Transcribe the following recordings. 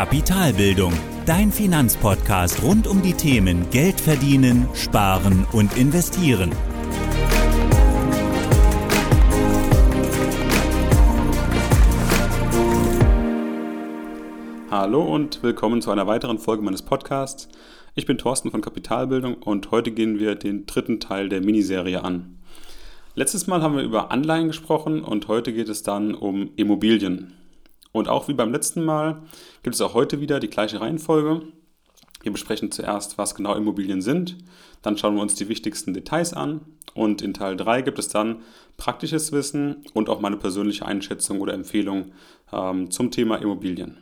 Kapitalbildung, dein Finanzpodcast rund um die Themen Geld verdienen, sparen und investieren. Hallo und willkommen zu einer weiteren Folge meines Podcasts. Ich bin Thorsten von Kapitalbildung und heute gehen wir den dritten Teil der Miniserie an. Letztes Mal haben wir über Anleihen gesprochen und heute geht es dann um Immobilien. Und auch wie beim letzten Mal gibt es auch heute wieder die gleiche Reihenfolge. Wir besprechen zuerst, was genau Immobilien sind, dann schauen wir uns die wichtigsten Details an und in Teil 3 gibt es dann praktisches Wissen und auch meine persönliche Einschätzung oder Empfehlung ähm, zum Thema Immobilien.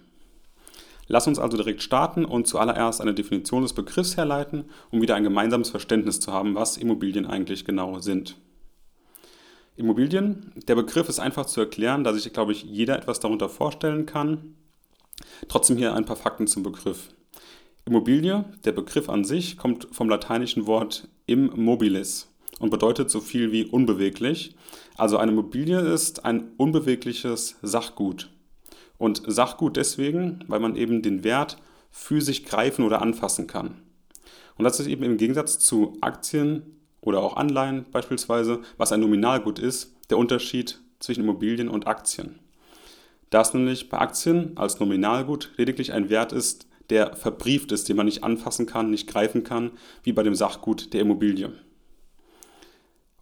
Lass uns also direkt starten und zuallererst eine Definition des Begriffs herleiten, um wieder ein gemeinsames Verständnis zu haben, was Immobilien eigentlich genau sind. Immobilien, der Begriff ist einfach zu erklären, da sich, glaube ich, jeder etwas darunter vorstellen kann. Trotzdem hier ein paar Fakten zum Begriff. Immobilie, der Begriff an sich, kommt vom lateinischen Wort immobilis und bedeutet so viel wie unbeweglich. Also eine Immobilie ist ein unbewegliches Sachgut. Und Sachgut deswegen, weil man eben den Wert physisch greifen oder anfassen kann. Und das ist eben im Gegensatz zu Aktien, oder auch Anleihen beispielsweise, was ein Nominalgut ist, der Unterschied zwischen Immobilien und Aktien. Da es nämlich bei Aktien als Nominalgut lediglich ein Wert ist, der verbrieft ist, den man nicht anfassen kann, nicht greifen kann, wie bei dem Sachgut der Immobilie.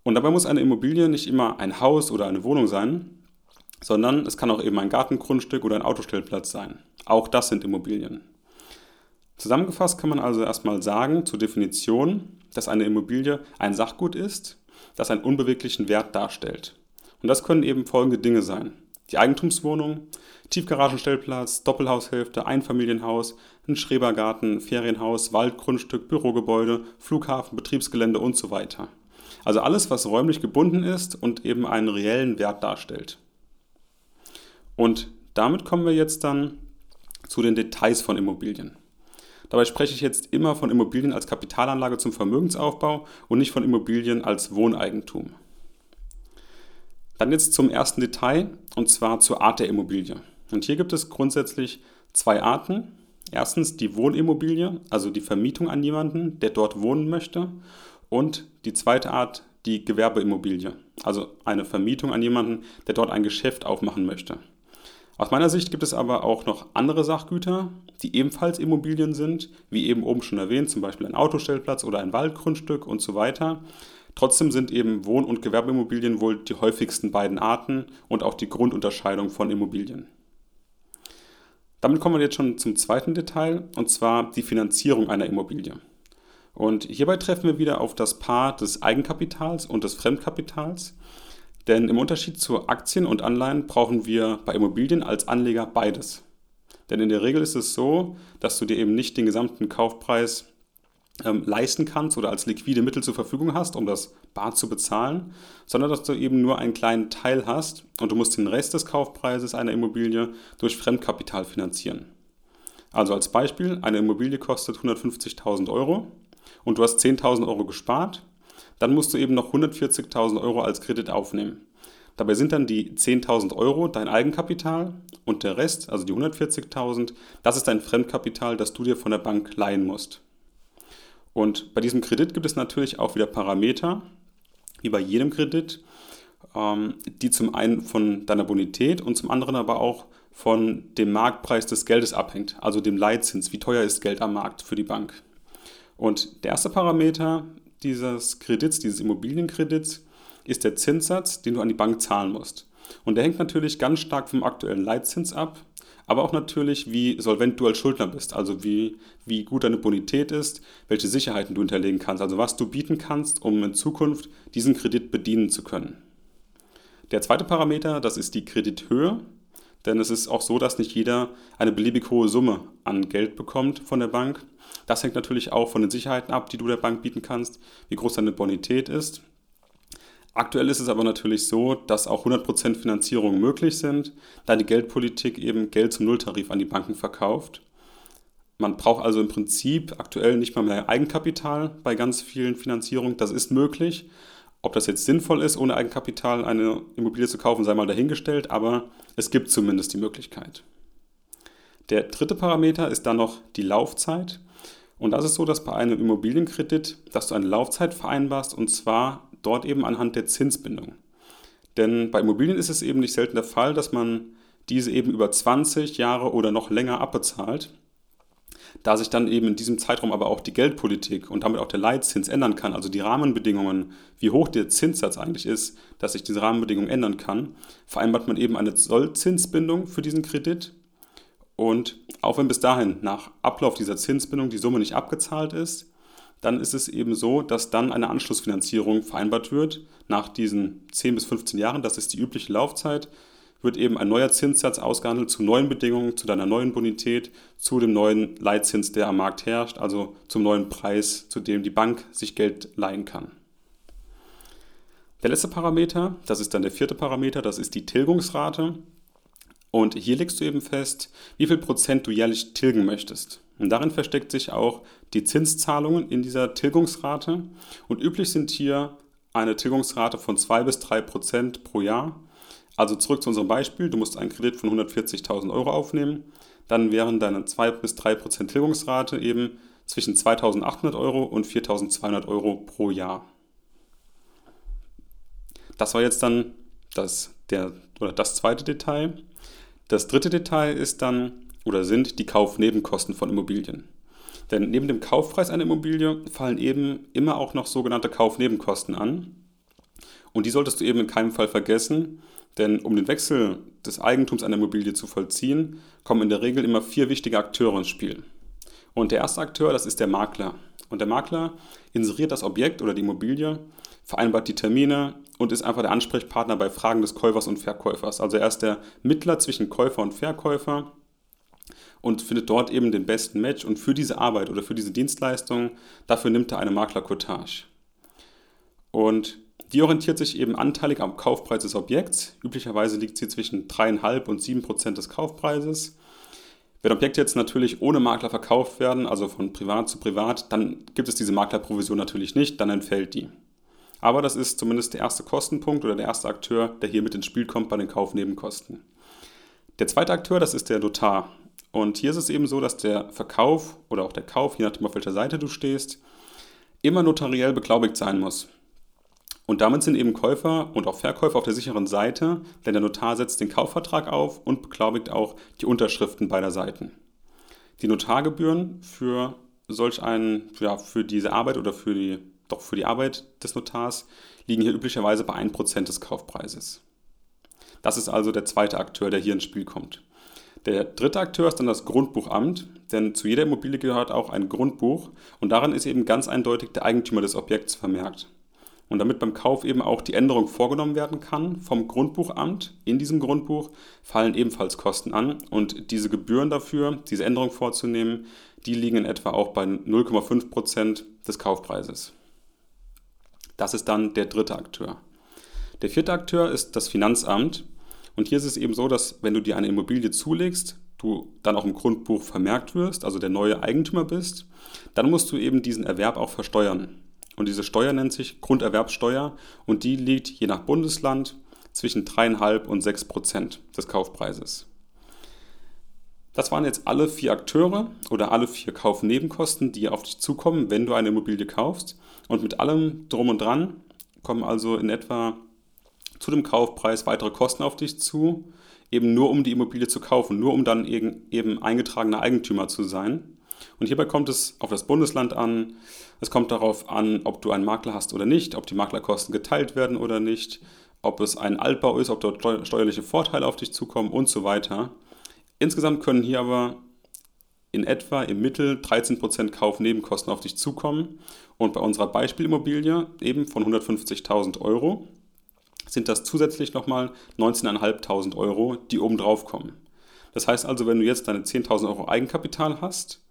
Und dabei muss eine Immobilie nicht immer ein Haus oder eine Wohnung sein, sondern es kann auch eben ein Gartengrundstück oder ein Autostellplatz sein. Auch das sind Immobilien. Zusammengefasst kann man also erstmal sagen zur Definition, dass eine Immobilie ein Sachgut ist, das einen unbeweglichen Wert darstellt. Und das können eben folgende Dinge sein. Die Eigentumswohnung, Tiefgaragenstellplatz, Doppelhaushälfte, Einfamilienhaus, ein Schrebergarten, Ferienhaus, Waldgrundstück, Bürogebäude, Flughafen, Betriebsgelände und so weiter. Also alles, was räumlich gebunden ist und eben einen reellen Wert darstellt. Und damit kommen wir jetzt dann zu den Details von Immobilien. Dabei spreche ich jetzt immer von Immobilien als Kapitalanlage zum Vermögensaufbau und nicht von Immobilien als Wohneigentum. Dann jetzt zum ersten Detail und zwar zur Art der Immobilie. Und hier gibt es grundsätzlich zwei Arten. Erstens die Wohnimmobilie, also die Vermietung an jemanden, der dort wohnen möchte. Und die zweite Art, die Gewerbeimmobilie, also eine Vermietung an jemanden, der dort ein Geschäft aufmachen möchte. Aus meiner Sicht gibt es aber auch noch andere Sachgüter, die ebenfalls Immobilien sind, wie eben oben schon erwähnt, zum Beispiel ein Autostellplatz oder ein Waldgrundstück und so weiter. Trotzdem sind eben Wohn- und Gewerbeimmobilien wohl die häufigsten beiden Arten und auch die Grundunterscheidung von Immobilien. Damit kommen wir jetzt schon zum zweiten Detail, und zwar die Finanzierung einer Immobilie. Und hierbei treffen wir wieder auf das Paar des Eigenkapitals und des Fremdkapitals. Denn im Unterschied zu Aktien und Anleihen brauchen wir bei Immobilien als Anleger beides. Denn in der Regel ist es so, dass du dir eben nicht den gesamten Kaufpreis ähm, leisten kannst oder als liquide Mittel zur Verfügung hast, um das bar zu bezahlen, sondern dass du eben nur einen kleinen Teil hast und du musst den Rest des Kaufpreises einer Immobilie durch Fremdkapital finanzieren. Also als Beispiel, eine Immobilie kostet 150.000 Euro und du hast 10.000 Euro gespart dann musst du eben noch 140.000 Euro als Kredit aufnehmen. Dabei sind dann die 10.000 Euro dein Eigenkapital und der Rest, also die 140.000, das ist dein Fremdkapital, das du dir von der Bank leihen musst. Und bei diesem Kredit gibt es natürlich auch wieder Parameter, wie bei jedem Kredit, ähm, die zum einen von deiner Bonität und zum anderen aber auch von dem Marktpreis des Geldes abhängt, also dem Leitzins. Wie teuer ist Geld am Markt für die Bank? Und der erste Parameter dieses Kredits, dieses Immobilienkredits, ist der Zinssatz, den du an die Bank zahlen musst. Und der hängt natürlich ganz stark vom aktuellen Leitzins ab, aber auch natürlich, wie solvent du als Schuldner bist, also wie, wie gut deine Bonität ist, welche Sicherheiten du hinterlegen kannst, also was du bieten kannst, um in Zukunft diesen Kredit bedienen zu können. Der zweite Parameter, das ist die Kredithöhe, denn es ist auch so, dass nicht jeder eine beliebig hohe Summe an Geld bekommt von der Bank. Das hängt natürlich auch von den Sicherheiten ab, die du der Bank bieten kannst, wie groß deine Bonität ist. Aktuell ist es aber natürlich so, dass auch 100% Finanzierungen möglich sind, da die Geldpolitik eben Geld zum Nulltarif an die Banken verkauft. Man braucht also im Prinzip aktuell nicht mal mehr Eigenkapital bei ganz vielen Finanzierungen. Das ist möglich. Ob das jetzt sinnvoll ist, ohne Eigenkapital eine Immobilie zu kaufen, sei mal dahingestellt, aber es gibt zumindest die Möglichkeit. Der dritte Parameter ist dann noch die Laufzeit. Und das ist so, dass bei einem Immobilienkredit, dass du eine Laufzeit vereinbarst und zwar dort eben anhand der Zinsbindung. Denn bei Immobilien ist es eben nicht selten der Fall, dass man diese eben über 20 Jahre oder noch länger abbezahlt. Da sich dann eben in diesem Zeitraum aber auch die Geldpolitik und damit auch der Leitzins ändern kann, also die Rahmenbedingungen, wie hoch der Zinssatz eigentlich ist, dass sich diese Rahmenbedingungen ändern kann, vereinbart man eben eine Sollzinsbindung für diesen Kredit. Und auch wenn bis dahin nach Ablauf dieser Zinsbindung die Summe nicht abgezahlt ist, dann ist es eben so, dass dann eine Anschlussfinanzierung vereinbart wird nach diesen 10 bis 15 Jahren. Das ist die übliche Laufzeit wird eben ein neuer Zinssatz ausgehandelt zu neuen Bedingungen, zu deiner neuen Bonität, zu dem neuen Leitzins, der am Markt herrscht, also zum neuen Preis, zu dem die Bank sich Geld leihen kann. Der letzte Parameter, das ist dann der vierte Parameter, das ist die Tilgungsrate. Und hier legst du eben fest, wie viel Prozent du jährlich tilgen möchtest. Und darin versteckt sich auch die Zinszahlungen in dieser Tilgungsrate. Und üblich sind hier eine Tilgungsrate von 2 bis 3 Prozent pro Jahr. Also zurück zu unserem Beispiel, du musst einen Kredit von 140.000 Euro aufnehmen, dann wären deine 2 bis 3 Prozent Tilgungsrate eben zwischen 2.800 Euro und 4.200 Euro pro Jahr. Das war jetzt dann das, der, oder das zweite Detail. Das dritte Detail ist dann oder sind die Kaufnebenkosten von Immobilien. Denn neben dem Kaufpreis einer Immobilie fallen eben immer auch noch sogenannte Kaufnebenkosten an. Und die solltest du eben in keinem Fall vergessen, denn um den Wechsel des Eigentums einer Immobilie zu vollziehen, kommen in der Regel immer vier wichtige Akteure ins Spiel. Und der erste Akteur, das ist der Makler. Und der Makler inseriert das Objekt oder die Immobilie, vereinbart die Termine und ist einfach der Ansprechpartner bei Fragen des Käufers und Verkäufers. Also er ist der Mittler zwischen Käufer und Verkäufer und findet dort eben den besten Match. Und für diese Arbeit oder für diese Dienstleistung, dafür nimmt er eine Maklercottage. Und die orientiert sich eben anteilig am Kaufpreis des Objekts. Üblicherweise liegt sie zwischen 3,5 und 7 Prozent des Kaufpreises. Wenn Objekte jetzt natürlich ohne Makler verkauft werden, also von privat zu privat, dann gibt es diese Maklerprovision natürlich nicht, dann entfällt die. Aber das ist zumindest der erste Kostenpunkt oder der erste Akteur, der hier mit ins Spiel kommt bei den Kaufnebenkosten. Der zweite Akteur, das ist der Notar. Und hier ist es eben so, dass der Verkauf oder auch der Kauf, je nachdem auf welcher Seite du stehst, immer notariell beglaubigt sein muss. Und damit sind eben Käufer und auch Verkäufer auf der sicheren Seite, denn der Notar setzt den Kaufvertrag auf und beglaubigt auch die Unterschriften beider Seiten. Die Notargebühren für solch einen, ja, für diese Arbeit oder für die, doch für die Arbeit des Notars liegen hier üblicherweise bei 1% des Kaufpreises. Das ist also der zweite Akteur, der hier ins Spiel kommt. Der dritte Akteur ist dann das Grundbuchamt, denn zu jeder Immobilie gehört auch ein Grundbuch und daran ist eben ganz eindeutig der Eigentümer des Objekts vermerkt. Und damit beim Kauf eben auch die Änderung vorgenommen werden kann vom Grundbuchamt in diesem Grundbuch, fallen ebenfalls Kosten an. Und diese Gebühren dafür, diese Änderung vorzunehmen, die liegen in etwa auch bei 0,5 Prozent des Kaufpreises. Das ist dann der dritte Akteur. Der vierte Akteur ist das Finanzamt. Und hier ist es eben so, dass wenn du dir eine Immobilie zulegst, du dann auch im Grundbuch vermerkt wirst, also der neue Eigentümer bist, dann musst du eben diesen Erwerb auch versteuern. Und diese Steuer nennt sich Grunderwerbsteuer und die liegt je nach Bundesland zwischen 3,5 und 6 Prozent des Kaufpreises. Das waren jetzt alle vier Akteure oder alle vier Kaufnebenkosten, die auf dich zukommen, wenn du eine Immobilie kaufst. Und mit allem drum und dran kommen also in etwa zu dem Kaufpreis weitere Kosten auf dich zu, eben nur um die Immobilie zu kaufen, nur um dann eben eingetragener Eigentümer zu sein. Und hierbei kommt es auf das Bundesland an, es kommt darauf an, ob du einen Makler hast oder nicht, ob die Maklerkosten geteilt werden oder nicht, ob es ein Altbau ist, ob dort steuerliche Vorteile auf dich zukommen und so weiter. Insgesamt können hier aber in etwa im Mittel 13% Kaufnebenkosten auf dich zukommen. Und bei unserer Beispielimmobilie eben von 150.000 Euro sind das zusätzlich nochmal 19.500 Euro, die oben drauf kommen. Das heißt also, wenn du jetzt deine 10.000 Euro Eigenkapital hast,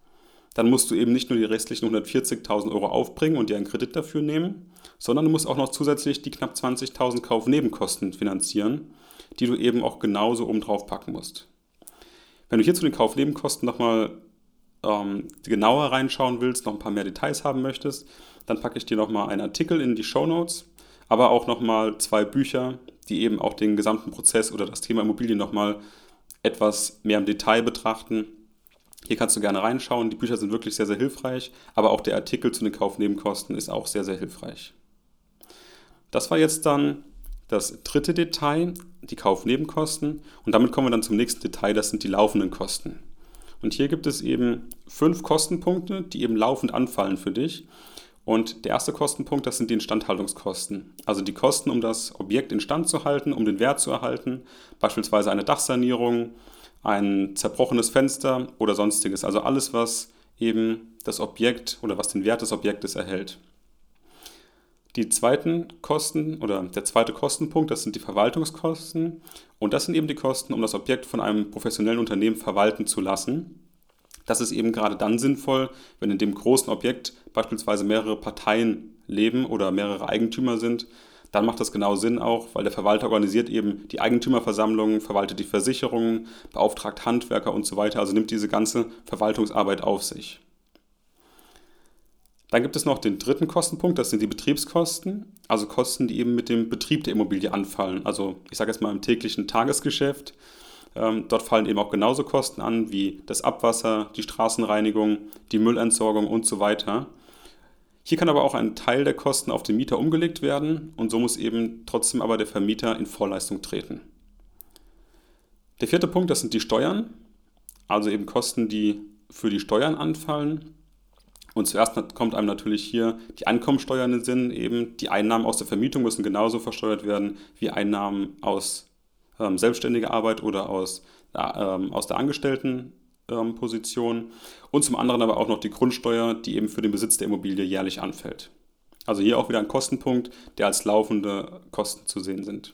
dann musst du eben nicht nur die restlichen 140.000 Euro aufbringen und dir einen Kredit dafür nehmen, sondern du musst auch noch zusätzlich die knapp 20.000 Kaufnebenkosten finanzieren, die du eben auch genauso oben drauf packen musst. Wenn du hier zu den Kaufnebenkosten nochmal ähm, genauer reinschauen willst, noch ein paar mehr Details haben möchtest, dann packe ich dir nochmal einen Artikel in die Show Notes, aber auch nochmal zwei Bücher, die eben auch den gesamten Prozess oder das Thema Immobilien nochmal etwas mehr im Detail betrachten Hier kannst du gerne reinschauen. Die Bücher sind wirklich sehr, sehr hilfreich, aber auch der Artikel zu den Kaufnebenkosten ist auch sehr, sehr hilfreich. Das war jetzt dann das dritte Detail, die Kaufnebenkosten. Und damit kommen wir dann zum nächsten Detail, das sind die laufenden Kosten. Und hier gibt es eben fünf Kostenpunkte, die eben laufend anfallen für dich. Und der erste Kostenpunkt, das sind die Instandhaltungskosten. Also die Kosten, um das Objekt instand zu halten, um den Wert zu erhalten. Beispielsweise eine Dachsanierung, ein zerbrochenes Fenster oder sonstiges. Also alles, was eben das Objekt oder was den Wert des Objektes erhält. Die zweiten Kosten oder der zweite Kostenpunkt, das sind die Verwaltungskosten. Und das sind eben die Kosten, um das Objekt von einem professionellen Unternehmen verwalten zu lassen. Das ist eben gerade dann sinnvoll, wenn in dem großen Objekt beispielsweise mehrere Parteien leben oder mehrere Eigentümer sind. Dann macht das genau Sinn auch, weil der Verwalter organisiert eben die Eigentümerversammlungen, verwaltet die Versicherungen, beauftragt Handwerker und so weiter, also nimmt diese ganze Verwaltungsarbeit auf sich. Dann gibt es noch den dritten Kostenpunkt, das sind die Betriebskosten, also Kosten, die eben mit dem Betrieb der Immobilie anfallen. Also ich sage jetzt mal im täglichen Tagesgeschäft. Ähm, dort fallen eben auch genauso Kosten an wie das Abwasser, die Straßenreinigung, die Müllentsorgung und so weiter. Hier kann aber auch ein Teil der Kosten auf den Mieter umgelegt werden und so muss eben trotzdem aber der Vermieter in Vorleistung treten. Der vierte Punkt, das sind die Steuern, also eben Kosten, die für die Steuern anfallen. Und zuerst kommt einem natürlich hier die Einkommensteuer in den Sinn. Eben die Einnahmen aus der Vermietung müssen genauso versteuert werden wie Einnahmen aus ähm, selbstständiger Arbeit oder aus, ähm, aus der Angestelltenposition. Ähm, Und zum anderen aber auch noch die Grundsteuer, die eben für den Besitz der Immobilie jährlich anfällt. Also hier auch wieder ein Kostenpunkt, der als laufende Kosten zu sehen sind.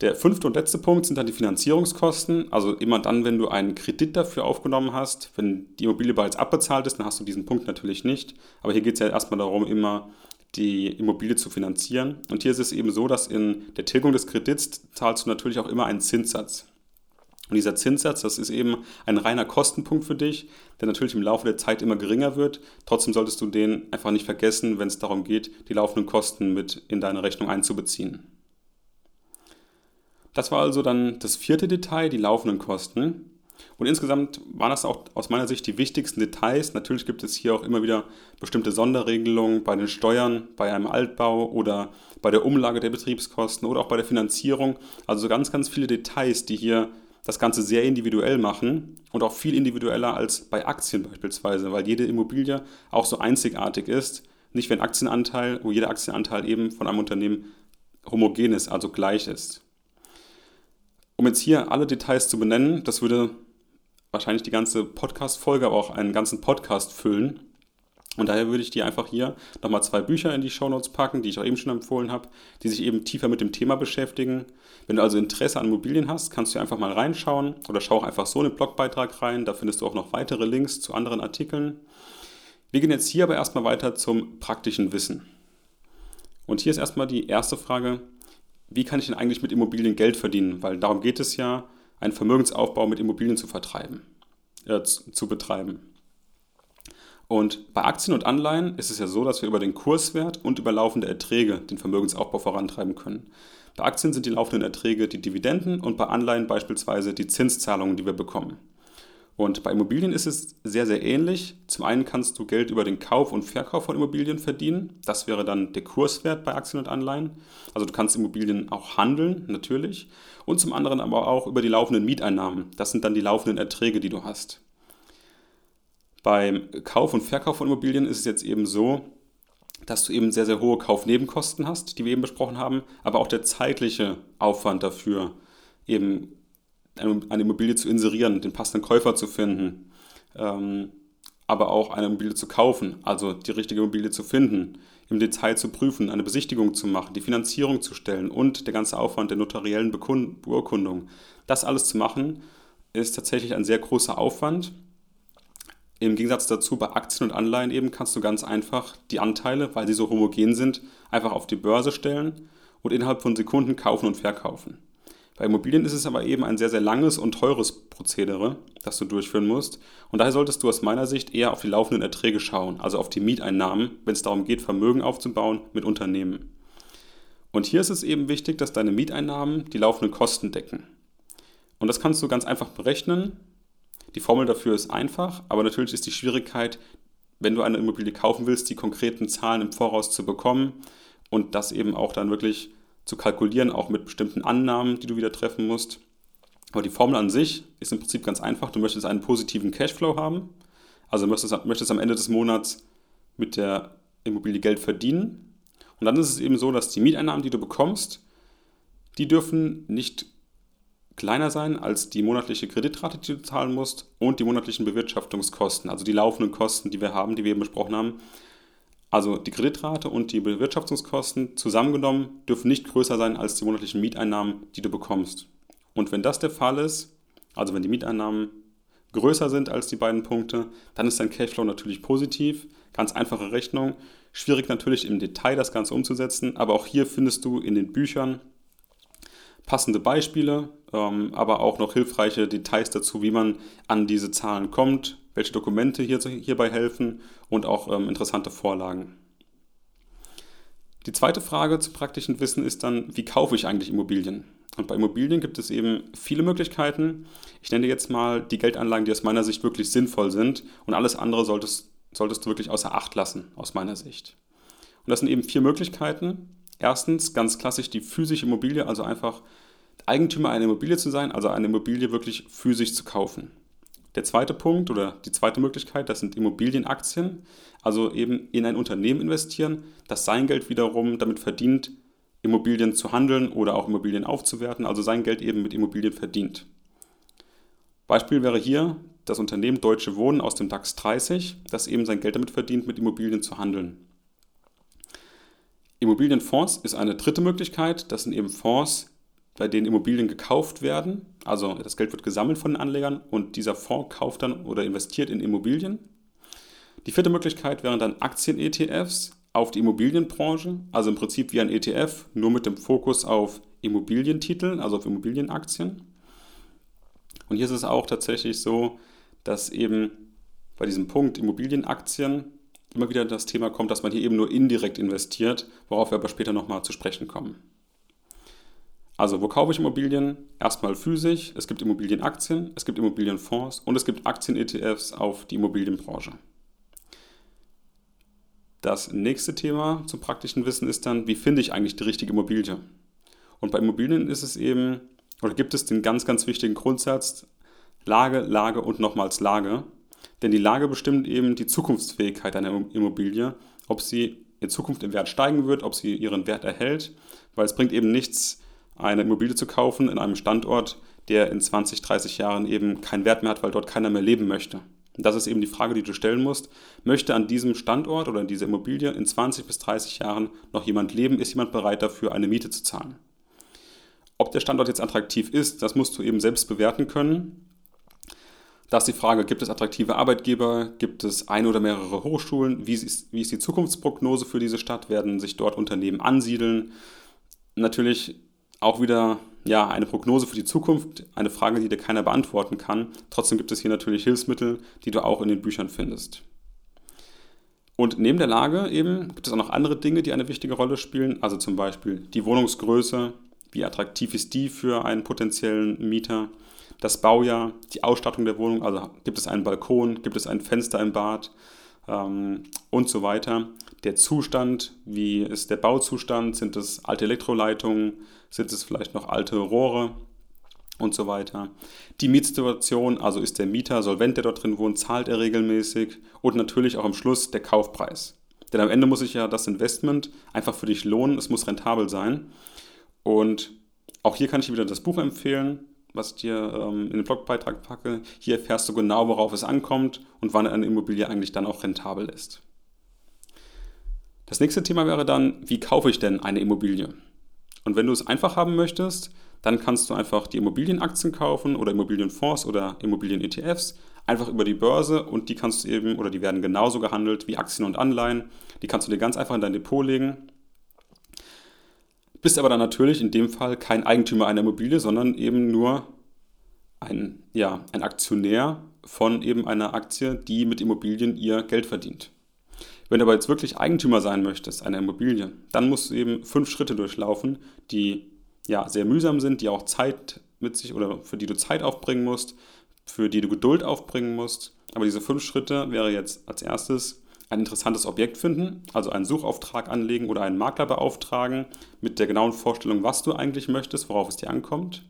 Der fünfte und letzte Punkt sind dann die Finanzierungskosten. Also immer dann, wenn du einen Kredit dafür aufgenommen hast, wenn die Immobilie bereits abbezahlt ist, dann hast du diesen Punkt natürlich nicht. Aber hier geht es ja erstmal darum, immer die Immobilie zu finanzieren. Und hier ist es eben so, dass in der Tilgung des Kredits zahlst du natürlich auch immer einen Zinssatz. Und dieser Zinssatz, das ist eben ein reiner Kostenpunkt für dich, der natürlich im Laufe der Zeit immer geringer wird. Trotzdem solltest du den einfach nicht vergessen, wenn es darum geht, die laufenden Kosten mit in deine Rechnung einzubeziehen. Das war also dann das vierte Detail, die laufenden Kosten. Und insgesamt waren das auch aus meiner Sicht die wichtigsten Details. Natürlich gibt es hier auch immer wieder bestimmte Sonderregelungen bei den Steuern, bei einem Altbau oder bei der Umlage der Betriebskosten oder auch bei der Finanzierung. Also ganz, ganz viele Details, die hier das Ganze sehr individuell machen und auch viel individueller als bei Aktien beispielsweise, weil jede Immobilie auch so einzigartig ist. Nicht wie ein Aktienanteil, wo jeder Aktienanteil eben von einem Unternehmen homogen ist, also gleich ist. Um jetzt hier alle Details zu benennen, das würde wahrscheinlich die ganze Podcast-Folge, aber auch einen ganzen Podcast füllen. Und daher würde ich dir einfach hier nochmal zwei Bücher in die Shownotes packen, die ich auch eben schon empfohlen habe, die sich eben tiefer mit dem Thema beschäftigen. Wenn du also Interesse an Immobilien hast, kannst du einfach mal reinschauen oder schau auch einfach so einen Blogbeitrag rein. Da findest du auch noch weitere Links zu anderen Artikeln. Wir gehen jetzt hier aber erstmal weiter zum praktischen Wissen. Und hier ist erstmal die erste Frage, wie kann ich denn eigentlich mit Immobilien Geld verdienen? Weil darum geht es ja, einen Vermögensaufbau mit Immobilien zu vertreiben, äh, zu, betreiben. Und bei Aktien und Anleihen ist es ja so, dass wir über den Kurswert und über laufende Erträge den Vermögensaufbau vorantreiben können. Bei Aktien sind die laufenden Erträge die Dividenden und bei Anleihen beispielsweise die Zinszahlungen, die wir bekommen. Und bei Immobilien ist es sehr, sehr ähnlich. Zum einen kannst du Geld über den Kauf und Verkauf von Immobilien verdienen. Das wäre dann der Kurswert bei Aktien und Anleihen. Also du kannst Immobilien auch handeln, natürlich. Und zum anderen aber auch über die laufenden Mieteinnahmen. Das sind dann die laufenden Erträge, die du hast. Beim Kauf und Verkauf von Immobilien ist es jetzt eben so, dass du eben sehr, sehr hohe Kaufnebenkosten hast, die wir eben besprochen haben, aber auch der zeitliche Aufwand dafür eben eine Immobilie zu inserieren, den passenden Käufer zu finden, ähm, aber auch eine Immobilie zu kaufen, also die richtige Immobilie zu finden, im Detail zu prüfen, eine Besichtigung zu machen, die Finanzierung zu stellen und der ganze Aufwand der notariellen Beurkundung. Das alles zu machen, ist tatsächlich ein sehr großer Aufwand. Im Gegensatz dazu bei Aktien und Anleihen eben kannst du ganz einfach die Anteile, weil sie so homogen sind, einfach auf die Börse stellen und innerhalb von Sekunden kaufen und verkaufen. Bei Immobilien ist es aber eben ein sehr, sehr langes und teures Prozedere, das du durchführen musst. Und daher solltest du aus meiner Sicht eher auf die laufenden Erträge schauen, also auf die Mieteinnahmen, wenn es darum geht, Vermögen aufzubauen mit Unternehmen. Und hier ist es eben wichtig, dass deine Mieteinnahmen die laufenden Kosten decken. Und das kannst du ganz einfach berechnen. Die Formel dafür ist einfach, aber natürlich ist die Schwierigkeit, wenn du eine Immobilie kaufen willst, die konkreten Zahlen im Voraus zu bekommen und das eben auch dann wirklich zu kalkulieren, auch mit bestimmten Annahmen, die du wieder treffen musst. Aber die Formel an sich ist im Prinzip ganz einfach. Du möchtest einen positiven Cashflow haben, also möchtest, möchtest am Ende des Monats mit der Immobilie Geld verdienen. Und dann ist es eben so, dass die Mieteinnahmen, die du bekommst, die dürfen nicht kleiner sein als die monatliche Kreditrate, die du zahlen musst und die monatlichen Bewirtschaftungskosten, also die laufenden Kosten, die wir haben, die wir eben besprochen haben. Also die Kreditrate und die Bewirtschaftungskosten zusammengenommen dürfen nicht größer sein als die monatlichen Mieteinnahmen, die du bekommst. Und wenn das der Fall ist, also wenn die Mieteinnahmen größer sind als die beiden Punkte, dann ist dein Cashflow natürlich positiv. Ganz einfache Rechnung. Schwierig natürlich im Detail das Ganze umzusetzen, aber auch hier findest du in den Büchern passende Beispiele, ähm, aber auch noch hilfreiche Details dazu, wie man an diese Zahlen kommt, welche Dokumente hier, hierbei helfen und auch ähm, interessante Vorlagen. Die zweite Frage zu praktischen Wissen ist dann, wie kaufe ich eigentlich Immobilien? Und bei Immobilien gibt es eben viele Möglichkeiten. Ich nenne jetzt mal die Geldanlagen, die aus meiner Sicht wirklich sinnvoll sind und alles andere solltest, solltest du wirklich außer Acht lassen, aus meiner Sicht. Und das sind eben vier Möglichkeiten. Erstens ganz klassisch die physische Immobilie, also einfach Eigentümer einer Immobilie zu sein, also eine Immobilie wirklich physisch zu kaufen. Der zweite Punkt oder die zweite Möglichkeit, das sind Immobilienaktien, also eben in ein Unternehmen investieren, das sein Geld wiederum damit verdient, Immobilien zu handeln oder auch Immobilien aufzuwerten, also sein Geld eben mit Immobilien verdient. Beispiel wäre hier das Unternehmen Deutsche Wohnen aus dem DAX 30, das eben sein Geld damit verdient, mit Immobilien zu handeln. Immobilienfonds ist eine dritte Möglichkeit. Das sind eben Fonds, bei denen Immobilien gekauft werden. Also das Geld wird gesammelt von den Anlegern und dieser Fonds kauft dann oder investiert in Immobilien. Die vierte Möglichkeit wären dann Aktien-ETFs auf die Immobilienbranche, also im Prinzip wie ein ETF, nur mit dem Fokus auf Immobilientitel, also auf Immobilienaktien. Und hier ist es auch tatsächlich so, dass eben bei diesem Punkt Immobilienaktien immer wieder das Thema kommt, dass man hier eben nur indirekt investiert, worauf wir aber später nochmal zu sprechen kommen. Also, wo kaufe ich Immobilien? Erstmal physisch. Es gibt Immobilienaktien, es gibt Immobilienfonds und es gibt Aktien-ETFs auf die Immobilienbranche. Das nächste Thema zum praktischen Wissen ist dann, wie finde ich eigentlich die richtige Immobilie? Und bei Immobilien ist es eben, oder gibt es den ganz, ganz wichtigen Grundsatz, Lage, Lage und nochmals Lage. Denn die Lage bestimmt eben die Zukunftsfähigkeit einer Immobilie, ob sie in Zukunft im Wert steigen wird, ob sie ihren Wert erhält, weil es bringt eben nichts, eine Immobilie zu kaufen in einem Standort, der in 20, 30 Jahren eben keinen Wert mehr hat, weil dort keiner mehr leben möchte. Und das ist eben die Frage, die du stellen musst. Möchte an diesem Standort oder in dieser Immobilie in 20 bis 30 Jahren noch jemand leben? Ist jemand bereit dafür, eine Miete zu zahlen? Ob der Standort jetzt attraktiv ist, das musst du eben selbst bewerten können. Da ist die Frage, gibt es attraktive Arbeitgeber, gibt es ein oder mehrere Hochschulen, wie ist, wie ist die Zukunftsprognose für diese Stadt, werden sich dort Unternehmen ansiedeln? Natürlich auch wieder ja, eine Prognose für die Zukunft, eine Frage, die dir keiner beantworten kann. Trotzdem gibt es hier natürlich Hilfsmittel, die du auch in den Büchern findest. Und neben der Lage eben gibt es auch noch andere Dinge, die eine wichtige Rolle spielen, also zum Beispiel die Wohnungsgröße, wie attraktiv ist die für einen potenziellen Mieter, das Baujahr, die Ausstattung der Wohnung, also gibt es einen Balkon, gibt es ein Fenster im Bad ähm, und so weiter. Der Zustand, wie ist der Bauzustand, sind es alte Elektroleitungen, sind es vielleicht noch alte Rohre und so weiter. Die Mietsituation, also ist der Mieter solvent, der dort drin wohnt, zahlt er regelmäßig und natürlich auch am Schluss der Kaufpreis. Denn am Ende muss sich ja das Investment einfach für dich lohnen, es muss rentabel sein. Und auch hier kann ich wieder das Buch empfehlen, was ich dir ähm, in den Blogbeitrag packe. Hier erfährst du genau, worauf es ankommt und wann eine Immobilie eigentlich dann auch rentabel ist. Das nächste Thema wäre dann, wie kaufe ich denn eine Immobilie? Und wenn du es einfach haben möchtest, dann kannst du einfach die Immobilienaktien kaufen oder Immobilienfonds oder Immobilien-ETFs einfach über die Börse und die kannst du eben oder die werden genauso gehandelt wie Aktien und Anleihen. Die kannst du dir ganz einfach in dein Depot legen. Bist aber dann natürlich in dem Fall kein Eigentümer einer Immobilie, sondern eben nur ein, ja, ein Aktionär von eben einer Aktie, die mit Immobilien ihr Geld verdient. Wenn du aber jetzt wirklich Eigentümer sein möchtest einer Immobilie, dann musst du eben fünf Schritte durchlaufen, die ja sehr mühsam sind, die auch Zeit mit sich oder für die du Zeit aufbringen musst, für die du Geduld aufbringen musst. Aber diese fünf Schritte wäre jetzt als erstes ein interessantes Objekt finden, also einen Suchauftrag anlegen oder einen Makler beauftragen mit der genauen Vorstellung, was du eigentlich möchtest, worauf es dir ankommt.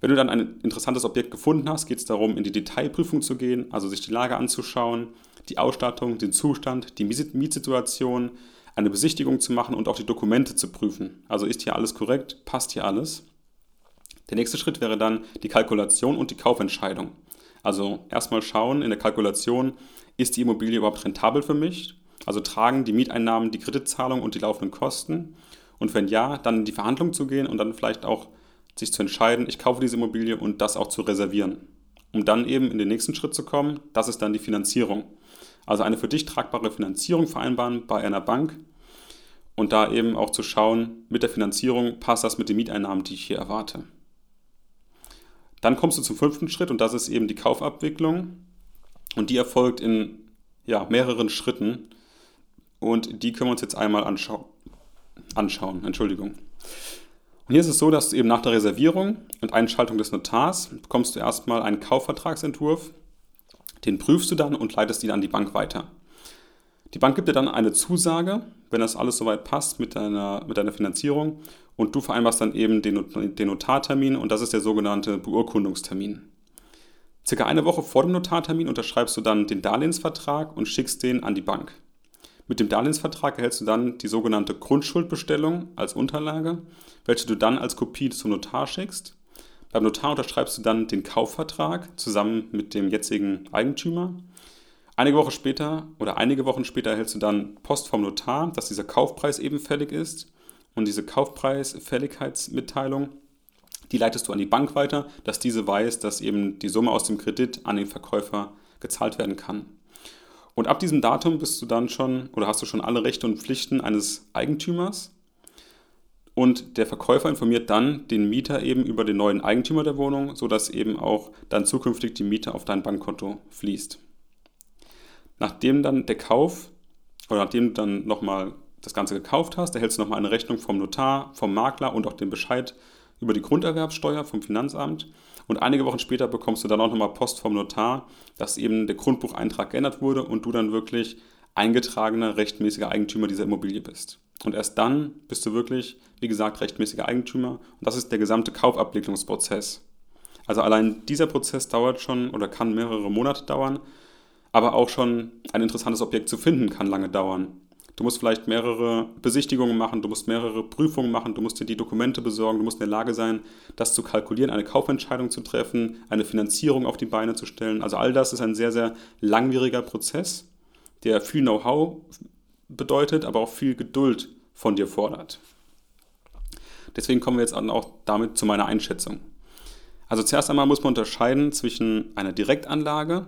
Wenn du dann ein interessantes Objekt gefunden hast, geht es darum, in die Detailprüfung zu gehen, also sich die Lage anzuschauen, die Ausstattung, den Zustand, die Mietsituation, eine Besichtigung zu machen und auch die Dokumente zu prüfen. Also ist hier alles korrekt, passt hier alles. Der nächste Schritt wäre dann die Kalkulation und die Kaufentscheidung. Also erstmal schauen in der Kalkulation, ist die Immobilie überhaupt rentabel für mich? Also tragen die Mieteinnahmen die Kreditzahlung und die laufenden Kosten? Und wenn ja, dann in die Verhandlung zu gehen und dann vielleicht auch sich zu entscheiden, ich kaufe diese Immobilie und das auch zu reservieren. Um dann eben in den nächsten Schritt zu kommen, das ist dann die Finanzierung. Also eine für dich tragbare Finanzierung vereinbaren bei einer Bank und da eben auch zu schauen, mit der Finanzierung passt das mit den Mieteinnahmen, die ich hier erwarte. Dann kommst du zum fünften Schritt und das ist eben die Kaufabwicklung. Und die erfolgt in ja, mehreren Schritten. Und die können wir uns jetzt einmal anschau anschauen. Entschuldigung. Und hier ist es so, dass du eben nach der Reservierung und Einschaltung des Notars bekommst du erstmal einen Kaufvertragsentwurf. Den prüfst du dann und leitest ihn an die Bank weiter. Die Bank gibt dir dann eine Zusage, wenn das alles soweit passt mit deiner, mit deiner Finanzierung und du vereinbarst dann eben den, den Notartermin und das ist der sogenannte Beurkundungstermin. Circa eine Woche vor dem Notartermin unterschreibst du dann den Darlehensvertrag und schickst den an die Bank. Mit dem Darlehensvertrag erhältst du dann die sogenannte Grundschuldbestellung als Unterlage, welche du dann als Kopie zum Notar schickst. Beim Notar unterschreibst du dann den Kaufvertrag zusammen mit dem jetzigen Eigentümer. Einige Wochen später oder einige Wochen später erhältst du dann Post vom Notar, dass dieser Kaufpreis eben fällig ist und diese Kaufpreisfälligkeitsmitteilung, die leitest du an die Bank weiter, dass diese weiß, dass eben die Summe aus dem Kredit an den Verkäufer gezahlt werden kann. Und ab diesem Datum bist du dann schon oder hast du schon alle Rechte und Pflichten eines Eigentümers. Und der Verkäufer informiert dann den Mieter eben über den neuen Eigentümer der Wohnung, sodass eben auch dann zukünftig die Miete auf dein Bankkonto fließt. Nachdem dann der Kauf oder nachdem du dann nochmal das Ganze gekauft hast, erhältst du nochmal eine Rechnung vom Notar, vom Makler und auch den Bescheid über die Grunderwerbssteuer vom Finanzamt. Und einige Wochen später bekommst du dann auch nochmal Post vom Notar, dass eben der Grundbucheintrag geändert wurde und du dann wirklich eingetragener, rechtmäßiger Eigentümer dieser Immobilie bist. Und erst dann bist du wirklich, wie gesagt, rechtmäßiger Eigentümer. Und das ist der gesamte Kaufabwicklungsprozess. Also allein dieser Prozess dauert schon oder kann mehrere Monate dauern, aber auch schon ein interessantes Objekt zu finden kann lange dauern. Du musst vielleicht mehrere Besichtigungen machen, du musst mehrere Prüfungen machen, du musst dir die Dokumente besorgen, du musst in der Lage sein, das zu kalkulieren, eine Kaufentscheidung zu treffen, eine Finanzierung auf die Beine zu stellen. Also all das ist ein sehr, sehr langwieriger Prozess, der viel Know-how bedeutet, aber auch viel Geduld von dir fordert. Deswegen kommen wir jetzt auch damit zu meiner Einschätzung. Also zuerst einmal muss man unterscheiden zwischen einer Direktanlage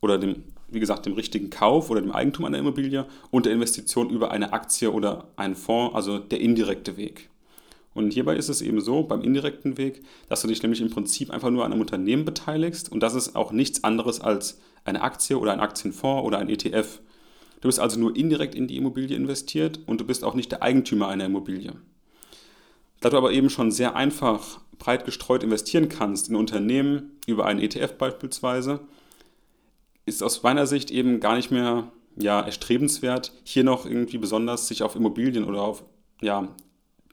oder dem wie gesagt, dem richtigen Kauf oder dem Eigentum einer Immobilie und der Investition über eine Aktie oder einen Fonds, also der indirekte Weg. Und hierbei ist es eben so, beim indirekten Weg, dass du dich nämlich im Prinzip einfach nur an einem Unternehmen beteiligst und das ist auch nichts anderes als eine Aktie oder ein Aktienfonds oder ein ETF. Du bist also nur indirekt in die Immobilie investiert und du bist auch nicht der Eigentümer einer Immobilie. Da du aber eben schon sehr einfach breit gestreut investieren kannst in Unternehmen über einen ETF beispielsweise, ist aus meiner Sicht eben gar nicht mehr ja, erstrebenswert, hier noch irgendwie besonders sich auf Immobilien oder auf ja,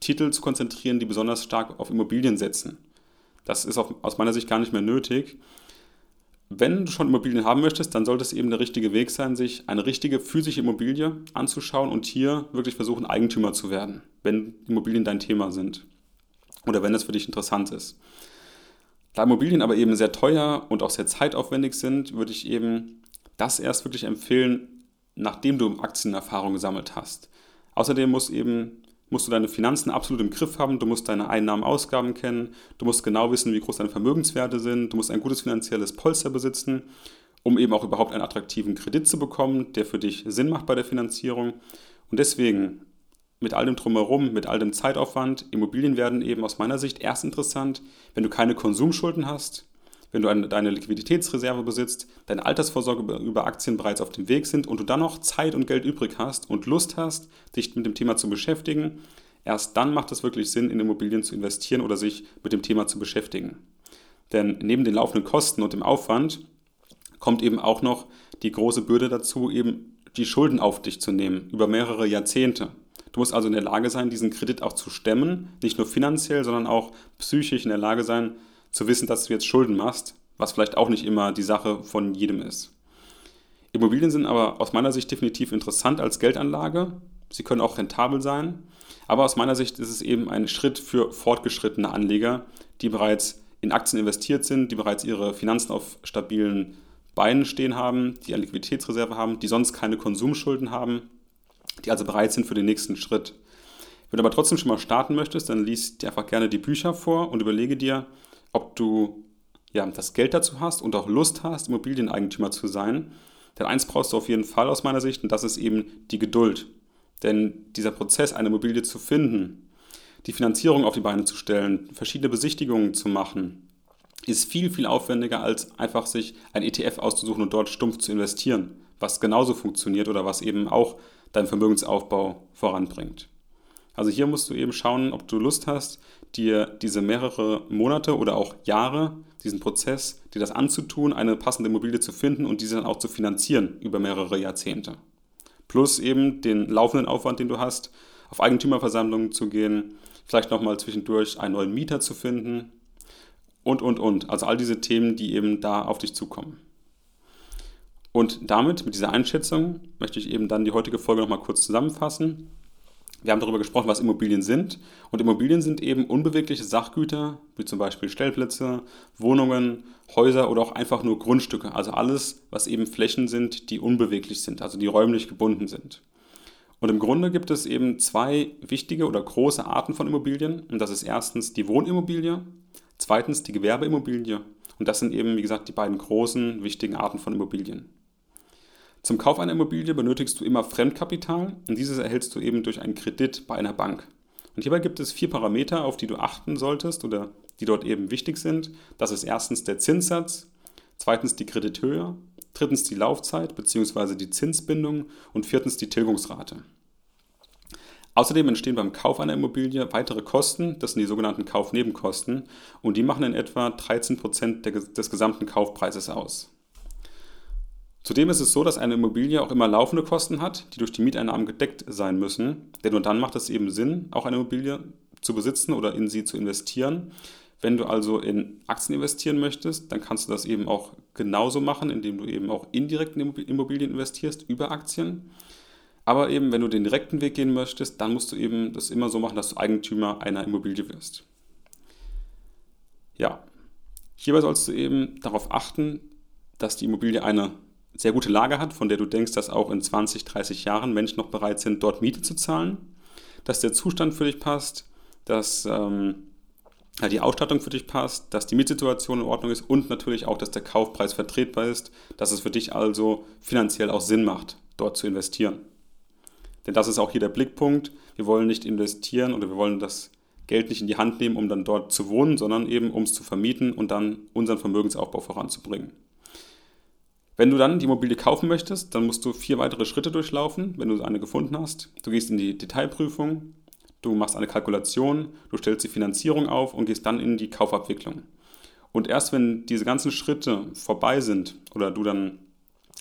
Titel zu konzentrieren, die besonders stark auf Immobilien setzen. Das ist auch aus meiner Sicht gar nicht mehr nötig. Wenn du schon Immobilien haben möchtest, dann sollte es eben der richtige Weg sein, sich eine richtige physische Immobilie anzuschauen und hier wirklich versuchen, Eigentümer zu werden, wenn Immobilien dein Thema sind oder wenn es für dich interessant ist. Da Immobilien aber eben sehr teuer und auch sehr zeitaufwendig sind, würde ich eben das erst wirklich empfehlen, nachdem du Aktienerfahrung gesammelt hast. Außerdem muss eben, musst du deine Finanzen absolut im Griff haben, du musst deine Einnahmen, Ausgaben kennen, du musst genau wissen, wie groß deine Vermögenswerte sind, du musst ein gutes finanzielles Polster besitzen, um eben auch überhaupt einen attraktiven Kredit zu bekommen, der für dich Sinn macht bei der Finanzierung. Und deswegen mit all dem drumherum, mit all dem Zeitaufwand, Immobilien werden eben aus meiner Sicht erst interessant, wenn du keine Konsumschulden hast, wenn du eine, deine Liquiditätsreserve besitzt, deine Altersvorsorge über, Aktien bereits auf dem Weg sind und du dann noch Zeit und Geld übrig hast und Lust hast, dich mit dem Thema zu beschäftigen. Erst dann macht es wirklich Sinn, in Immobilien zu investieren oder sich mit dem Thema zu beschäftigen. Denn neben den laufenden Kosten und dem Aufwand kommt eben auch noch die große Bürde dazu, eben die Schulden auf dich zu nehmen über mehrere Jahrzehnte. Du musst also in der Lage sein, diesen Kredit auch zu stemmen, nicht nur finanziell, sondern auch psychisch in der Lage sein, zu wissen, dass du jetzt Schulden machst, was vielleicht auch nicht immer die Sache von jedem ist. Immobilien sind aber aus meiner Sicht definitiv interessant als Geldanlage. Sie können auch rentabel sein. Aber aus meiner Sicht ist es eben ein Schritt für fortgeschrittene Anleger, die bereits in Aktien investiert sind, die bereits ihre Finanzen auf stabilen Beinen stehen haben, die eine Liquiditätsreserve haben, die sonst keine Konsumschulden haben, die also bereit sind für den nächsten Schritt. Wenn du aber trotzdem schon mal starten möchtest, dann liest dir einfach gerne die Bücher vor und überlege dir, ob du ja, das Geld dazu hast und auch Lust hast, Immobilieneigentümer zu sein. Denn eins brauchst du auf jeden Fall aus meiner Sicht und das ist eben die Geduld. Denn dieser Prozess, eine Immobilie zu finden, die Finanzierung auf die Beine zu stellen, verschiedene Besichtigungen zu machen, ist viel, viel aufwendiger, als einfach sich ein ETF auszusuchen und dort stumpf zu investieren, was genauso funktioniert oder was eben auch deinen Vermögensaufbau voranbringt. Also hier musst du eben schauen, ob du Lust hast, dir diese mehrere Monate oder auch Jahre, diesen Prozess, dir das anzutun, eine passende Immobilie zu finden und diese dann auch zu finanzieren über mehrere Jahrzehnte. Plus eben den laufenden Aufwand, den du hast, auf Eigentümerversammlungen zu gehen, vielleicht nochmal zwischendurch einen neuen Mieter zu finden und, und, und. Also all diese Themen, die eben da auf dich zukommen. Und damit, mit dieser Einschätzung, möchte ich eben dann die heutige Folge nochmal kurz zusammenfassen. Wir haben darüber gesprochen, was Immobilien sind. Und Immobilien sind eben unbewegliche Sachgüter, wie zum Beispiel Stellplätze, Wohnungen, Häuser oder auch einfach nur Grundstücke. Also alles, was eben Flächen sind, die unbeweglich sind, also die räumlich gebunden sind. Und im Grunde gibt es eben zwei wichtige oder große Arten von Immobilien. Und das ist erstens die Wohnimmobilie, zweitens die Gewerbeimmobilie. Und das sind eben, wie gesagt, die beiden großen, wichtigen Arten von Immobilien. Zum Kauf einer Immobilie benötigst du immer Fremdkapital und dieses erhältst du eben durch einen Kredit bei einer Bank. Und hierbei gibt es vier Parameter, auf die du achten solltest oder die dort eben wichtig sind. Das ist erstens der Zinssatz, zweitens die Kredithöhe, drittens die Laufzeit bzw. die Zinsbindung und viertens die Tilgungsrate. Außerdem entstehen beim Kauf einer Immobilie weitere Kosten, das sind die sogenannten Kaufnebenkosten, und die machen in etwa 13% des gesamten Kaufpreises aus. Zudem ist es so, dass eine Immobilie auch immer laufende Kosten hat, die durch die Mieteinnahmen gedeckt sein müssen. Denn nur dann macht es eben Sinn, auch eine Immobilie zu besitzen oder in sie zu investieren. Wenn du also in Aktien investieren möchtest, dann kannst du das eben auch genauso machen, indem du eben auch indirekt in Immobilien investierst über Aktien. Aber eben, wenn du den direkten Weg gehen möchtest, dann musst du eben das immer so machen, dass du Eigentümer einer Immobilie wirst. Ja, hierbei sollst du eben darauf achten, dass die Immobilie eine sehr gute Lage hat, von der du denkst, dass auch in 20, 30 Jahren Menschen noch bereit sind, dort Miete zu zahlen, dass der Zustand für dich passt, dass ähm, die Ausstattung für dich passt, dass die Mietsituation in Ordnung ist und natürlich auch, dass der Kaufpreis vertretbar ist, dass es für dich also finanziell auch Sinn macht, dort zu investieren. Denn das ist auch hier der Blickpunkt. Wir wollen nicht investieren oder wir wollen das Geld nicht in die Hand nehmen, um dann dort zu wohnen, sondern eben um es zu vermieten und dann unseren Vermögensaufbau voranzubringen. Wenn du dann die Immobilie kaufen möchtest, dann musst du vier weitere Schritte durchlaufen, wenn du eine gefunden hast. Du gehst in die Detailprüfung, du machst eine Kalkulation, du stellst die Finanzierung auf und gehst dann in die Kaufabwicklung. Und erst wenn diese ganzen Schritte vorbei sind oder du dann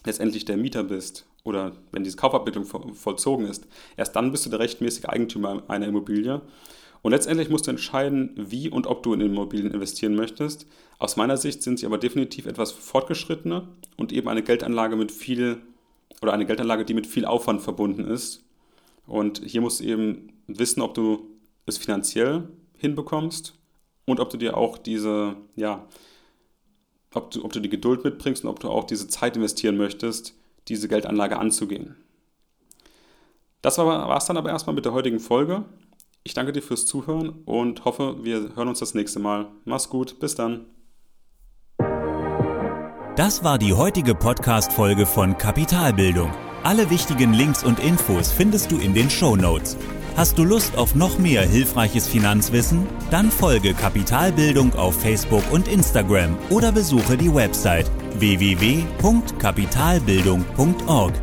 letztendlich der Mieter bist oder wenn diese Kaufabwicklung vollzogen ist, erst dann bist du der rechtmäßige Eigentümer einer Immobilie und letztendlich musst du entscheiden, wie und ob du in Immobilien investieren möchtest. Aus meiner Sicht sind sie aber definitiv etwas fortgeschrittener und eben eine Geldanlage mit viel oder eine Geldanlage, die mit viel Aufwand verbunden ist. Und hier musst du eben wissen, ob du es finanziell hinbekommst und ob du dir auch diese, ja, ob du, ob du die Geduld mitbringst und ob du auch diese Zeit investieren möchtest, diese Geldanlage anzugehen. Das war es dann aber erstmal mit der heutigen Folge. Ich danke dir fürs Zuhören und hoffe, wir hören uns das nächste Mal. Mach's gut, bis dann. Das war die heutige Podcast-Folge von Kapitalbildung. Alle wichtigen Links und Infos findest du in den Show Notes. Hast du Lust auf noch mehr hilfreiches Finanzwissen? Dann folge Kapitalbildung auf Facebook und Instagram oder besuche die Website www.kapitalbildung.org.